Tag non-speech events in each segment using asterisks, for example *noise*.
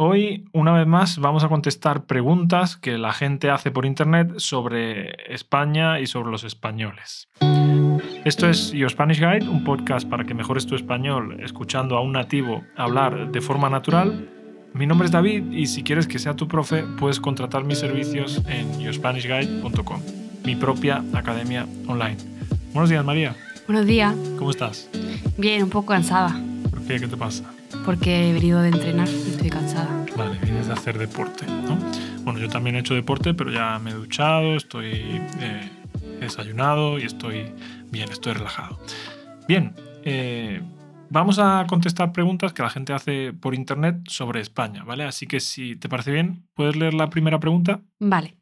Hoy, una vez más, vamos a contestar preguntas que la gente hace por internet sobre España y sobre los españoles. Esto es Your Spanish Guide, un podcast para que mejores tu español escuchando a un nativo hablar de forma natural. Mi nombre es David y si quieres que sea tu profe, puedes contratar mis servicios en yourspanishguide.com, mi propia academia online. Buenos días, María. Buenos días. ¿Cómo estás? Bien, un poco cansada. ¿Por qué? ¿Qué te pasa? Porque he venido de entrenar y estoy cansada. Vale, vienes de hacer deporte, ¿no? Bueno, yo también he hecho deporte, pero ya me he duchado, estoy eh, desayunado y estoy bien, estoy relajado. Bien, eh, vamos a contestar preguntas que la gente hace por internet sobre España, ¿vale? Así que si te parece bien, ¿puedes leer la primera pregunta? Vale.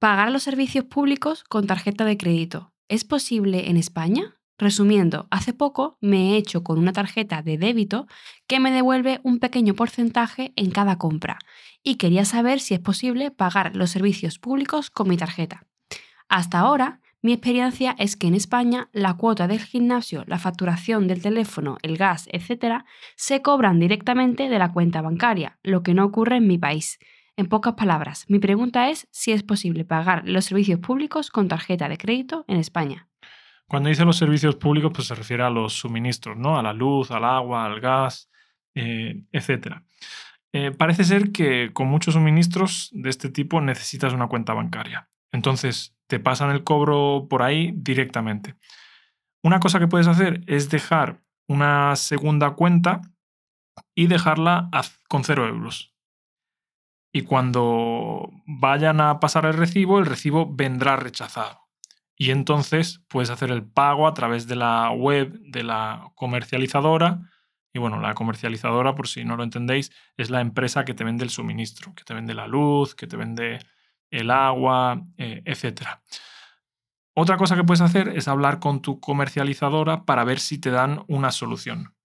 Pagar los servicios públicos con tarjeta de crédito. ¿Es posible en España? Resumiendo, hace poco me he hecho con una tarjeta de débito que me devuelve un pequeño porcentaje en cada compra y quería saber si es posible pagar los servicios públicos con mi tarjeta. Hasta ahora, mi experiencia es que en España la cuota del gimnasio, la facturación del teléfono, el gas, etc., se cobran directamente de la cuenta bancaria, lo que no ocurre en mi país. En pocas palabras, mi pregunta es si es posible pagar los servicios públicos con tarjeta de crédito en España. Cuando dice los servicios públicos, pues se refiere a los suministros, ¿no? A la luz, al agua, al gas, eh, etc. Eh, parece ser que con muchos suministros de este tipo necesitas una cuenta bancaria. Entonces, te pasan el cobro por ahí directamente. Una cosa que puedes hacer es dejar una segunda cuenta y dejarla con cero euros. Y cuando vayan a pasar el recibo, el recibo vendrá rechazado y entonces puedes hacer el pago a través de la web de la comercializadora. Y bueno, la comercializadora, por si no lo entendéis, es la empresa que te vende el suministro, que te vende la luz, que te vende el agua, eh, etc. Otra cosa que puedes hacer es hablar con tu comercializadora para ver si te dan una solución.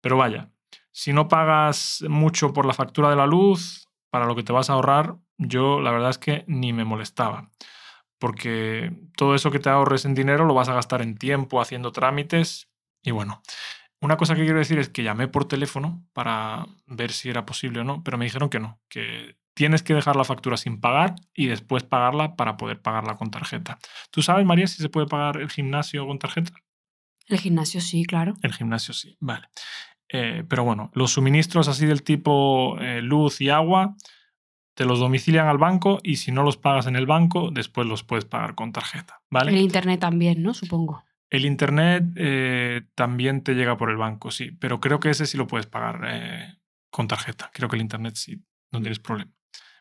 Pero vaya, si no pagas mucho por la factura de la luz, para lo que te vas a ahorrar, yo la verdad es que ni me molestaba porque todo eso que te ahorres en dinero lo vas a gastar en tiempo haciendo trámites. Y bueno, una cosa que quiero decir es que llamé por teléfono para ver si era posible o no, pero me dijeron que no, que tienes que dejar la factura sin pagar y después pagarla para poder pagarla con tarjeta. ¿Tú sabes, María, si se puede pagar el gimnasio con tarjeta? El gimnasio sí, claro. El gimnasio sí, vale. Eh, pero bueno, los suministros así del tipo eh, luz y agua, te los domicilian al banco y si no los pagas en el banco, después los puedes pagar con tarjeta. ¿vale? El Internet también, ¿no? Supongo. El Internet eh, también te llega por el banco, sí, pero creo que ese sí lo puedes pagar eh, con tarjeta. Creo que el Internet sí, no tienes problema.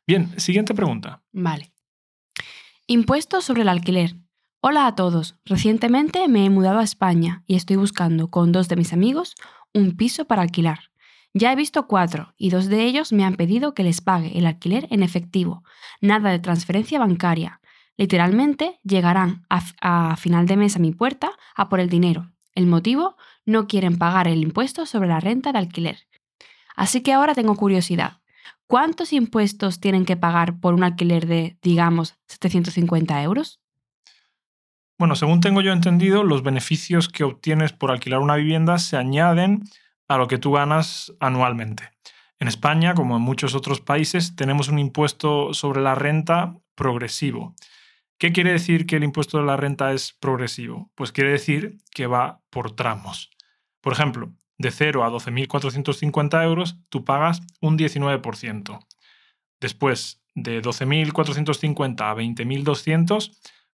Bien, siguiente pregunta. Vale. Impuestos sobre el alquiler. Hola a todos. Recientemente me he mudado a España y estoy buscando con dos de mis amigos un piso para alquilar. Ya he visto cuatro y dos de ellos me han pedido que les pague el alquiler en efectivo, nada de transferencia bancaria. Literalmente llegarán a, final de mes a mi puerta a por el dinero. El motivo, no quieren pagar el impuesto sobre la renta de alquiler. Así que ahora tengo curiosidad. ¿Cuántos impuestos tienen que pagar por un alquiler de, digamos, 750 euros? Bueno, según tengo yo entendido, los beneficios que obtienes por alquilar una vivienda se añaden a lo que tú ganas anualmente. En España, como en muchos otros países, tenemos un impuesto sobre la renta progresivo. ¿Qué quiere decir que el impuesto de la renta es progresivo? Pues quiere decir que va por tramos. Por ejemplo, de 0 a 12.450 euros, tú pagas un 19%. Después, de 12.450 a 20.200,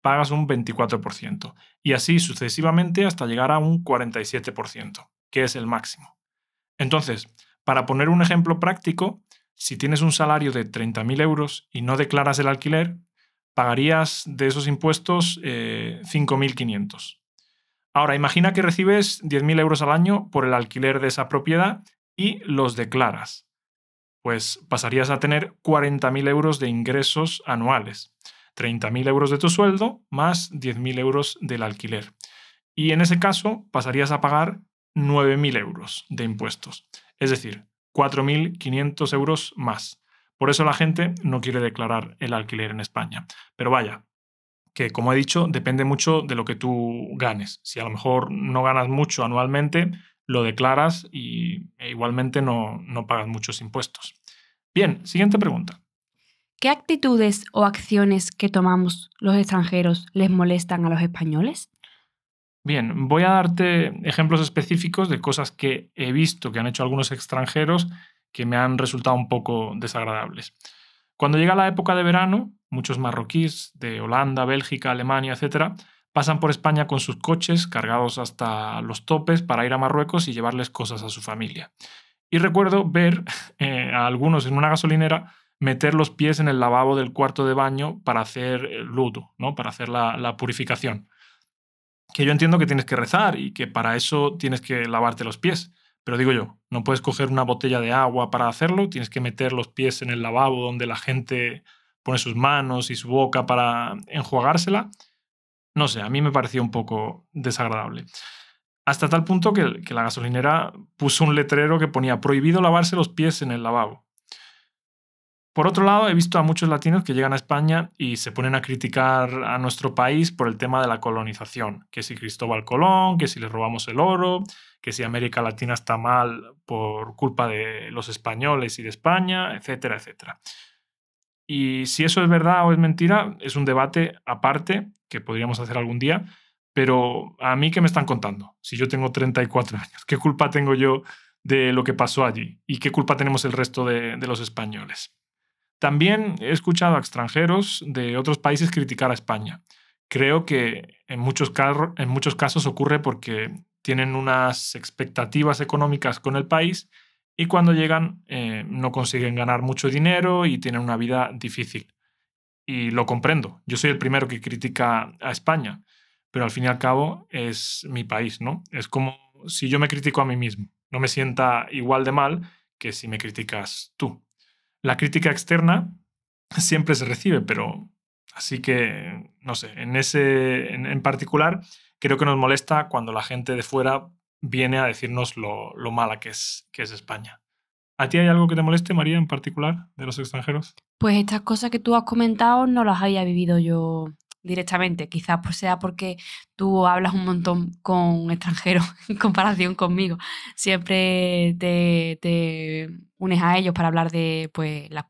pagas un 24%. Y así sucesivamente hasta llegar a un 47%, que es el máximo. Entonces, para poner un ejemplo práctico, si tienes un salario de 30.000 euros y no declaras el alquiler, pagarías de esos impuestos 5.500. Eh, Ahora, imagina que recibes 10.000 euros al año por el alquiler de esa propiedad y los declaras. Pues pasarías a tener 40.000 euros de ingresos anuales. 30.000 euros de tu sueldo más 10.000 euros del alquiler. Y en ese caso pasarías a pagar 9.000 euros de impuestos, es decir, 4.500 euros más. Por eso la gente no quiere declarar el alquiler en España. Pero vaya, que como he dicho, depende mucho de lo que tú ganes. Si a lo mejor no ganas mucho anualmente, lo declaras y e igualmente no, no pagas muchos impuestos. Bien, siguiente pregunta. ¿Qué actitudes o acciones que tomamos los extranjeros les molestan a los españoles? Bien, voy a darte ejemplos específicos de cosas que he visto que han hecho algunos extranjeros que me han resultado un poco desagradables. Cuando llega la época de verano, muchos marroquíes de Holanda, Bélgica, Alemania, etc., pasan por España con sus coches cargados hasta los topes para ir a Marruecos y llevarles cosas a su familia. Y recuerdo ver *laughs* eh, a algunos en una gasolinera meter los pies en el lavabo del cuarto de baño para hacer el ludo, ¿no? para hacer la, purificación. Que yo entiendo que tienes que rezar y que para eso tienes que lavarte los pies. Pero digo yo, no puedes coger una botella de agua para hacerlo, tienes que meter los pies en el lavabo donde la gente pone sus manos y su boca para enjuagársela. No sé, a mí me pareció un poco desagradable. Hasta tal punto que, que la gasolinera puso un letrero que ponía prohibido lavarse los pies en el lavabo. Por otro lado, he visto a muchos latinos que llegan a España y se ponen a criticar a nuestro país por el tema de la colonización, que si Cristóbal Colón, que si le robamos el oro, que si América Latina está mal por culpa de los españoles y de España, etcétera, etcétera. Y si eso es verdad o es mentira, es un debate aparte que podríamos hacer algún día, pero a mí qué me están contando? Si yo tengo 34 *laughs* años, ¿qué culpa tengo yo de lo que pasó allí? ¿Y qué culpa tenemos el resto de, de los españoles? También he escuchado a extranjeros de otros países criticar a España. Creo que en muchos, casos ocurre porque tienen unas expectativas económicas con el país y cuando llegan eh, no consiguen ganar mucho dinero y tienen una vida difícil. Y lo comprendo. Yo soy el primero que critica a España, pero al fin y al cabo es mi país, ¿no? Es como si yo me critico a mí mismo. No me sienta igual de mal que si me criticas tú. La crítica externa siempre se recibe, pero así que, no sé, en ese en, particular creo que nos molesta cuando la gente de fuera viene a decirnos lo, mala que es, que es España. ¿A ti hay algo que te moleste, María, en particular, de los extranjeros? Pues estas cosas que tú has comentado no las había vivido yo directamente. Quizás pues sea porque tú hablas un montón con extranjeros *laughs* en comparación conmigo. Siempre te, unes a ellos para hablar de, pues, las,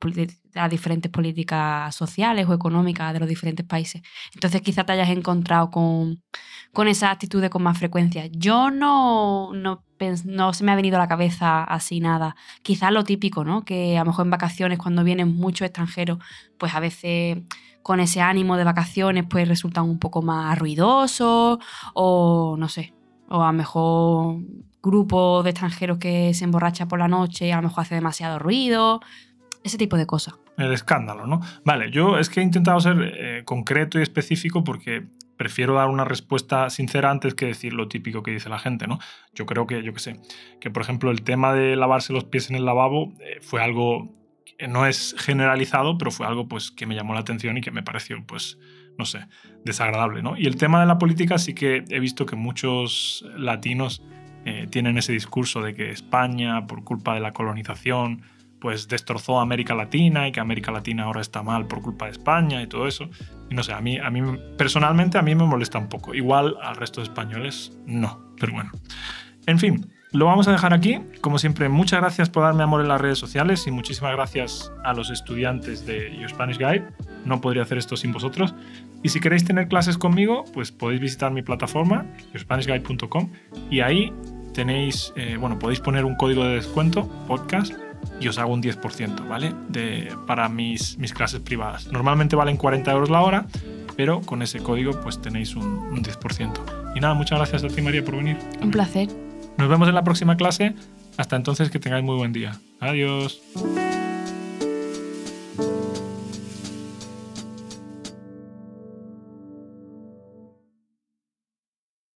diferentes políticas sociales o económicas de los diferentes países. Entonces quizás te hayas encontrado con, con esa actitud con más frecuencia. Yo no, no, no se me ha venido a la cabeza así nada. Quizás lo típico, ¿no? Que a lo mejor en vacaciones cuando vienen muchos extranjeros, pues a veces con ese ánimo de vacaciones pues resultan un poco más ruidosos o no sé, o a lo mejor grupo de extranjeros que se emborracha por la noche a lo mejor hace demasiado ruido, ese tipo de cosas. El escándalo, ¿no? Vale, yo es que he intentado ser eh, concreto y específico porque prefiero dar una respuesta sincera antes que decir lo típico que dice la gente, ¿no? Yo creo que, yo qué sé, que por ejemplo el tema de lavarse los pies en el lavabo eh, fue algo no es generalizado, pero fue algo pues, que me llamó la atención y que me pareció, pues, no sé, desagradable. ¿no? Y el tema de la política sí que he visto que muchos latinos eh, tienen ese discurso de que España, por culpa de la colonización, pues destrozó a América Latina y que América Latina ahora está mal por culpa de España y todo eso. Y no sé, a mí, a mí personalmente a mí me molesta un poco. Igual al resto de españoles no, pero bueno. En fin, lo vamos a dejar aquí. Como siempre, muchas gracias por darme amor en las redes sociales y muchísimas gracias a los estudiantes de Your Spanish Guide. No podría hacer esto sin vosotros. Y si queréis tener clases conmigo, pues podéis visitar mi plataforma, yourspanishguide.com, y ahí tenéis, eh, bueno, podéis poner un código de descuento, podcast, y os hago un 10%, ¿vale? De, para mis, mis clases privadas. Normalmente valen 40 euros la hora, pero con ese código pues tenéis un, un 10%. Y nada, muchas gracias a ti María por venir. Un placer. Nos vemos en la próxima clase. Hasta entonces que tengáis muy buen día. Adiós.